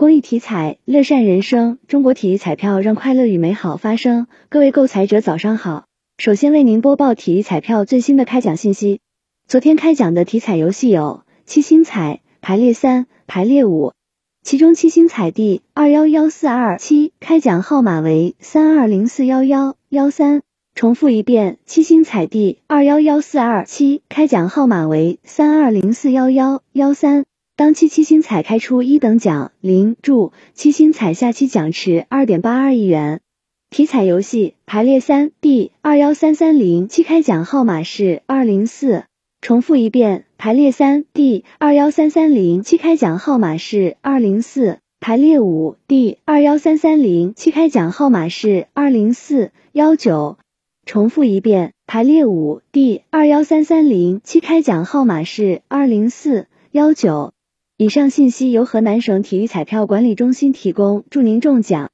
公益体彩，乐善人生。中国体育彩票让快乐与美好发生。各位购彩者早上好，首先为您播报体育彩票最新的开奖信息。昨天开奖的体彩游戏有七星彩、排列三、排列五，其中七星彩第二幺幺四二七开奖号码为三二零四幺幺幺三。重复一遍，七星彩第二幺幺四二七开奖号码为三二零四幺幺幺三。当期七星彩开出一等奖零注，七星彩下期奖池二点八二亿元。体彩游戏排列三 D 二幺三三零七开奖号码是二零四。重复一遍，排列三 D 二幺三三零七开奖号码是二零四。排列五 D 二幺三三零七开奖号码是二零四幺九。重复一遍，排列五 D 二幺三三零七开奖号码是二零四幺九。以上信息由河南省体育彩票管理中心提供，祝您中奖！